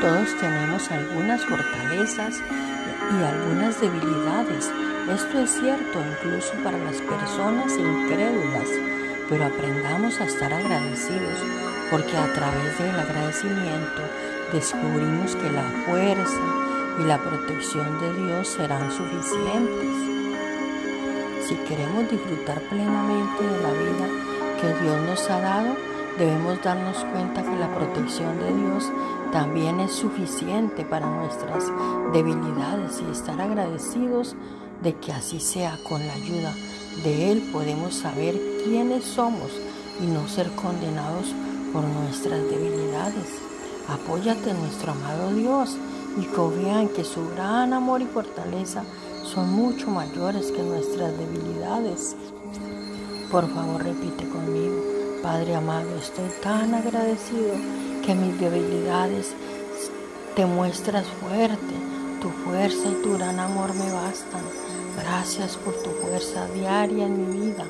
Todos tenemos algunas fortalezas y algunas debilidades. Esto es cierto incluso para las personas incrédulas, pero aprendamos a estar agradecidos porque a través del agradecimiento descubrimos que la fuerza y la protección de Dios serán suficientes. Si queremos disfrutar plenamente de la vida que Dios nos ha dado, debemos darnos cuenta que la protección de Dios también es suficiente para nuestras debilidades y estar agradecidos de que así sea con la ayuda de Él podemos saber quiénes somos y no ser condenados por nuestras debilidades. Apóyate en nuestro amado Dios y confía en que su gran amor y fortaleza son mucho mayores que nuestras debilidades. Por favor, repite conmigo, Padre amado, estoy tan agradecido que mis debilidades te muestras fuerte. Tu fuerza y tu gran amor me bastan. Gracias por tu fuerza diaria en mi vida.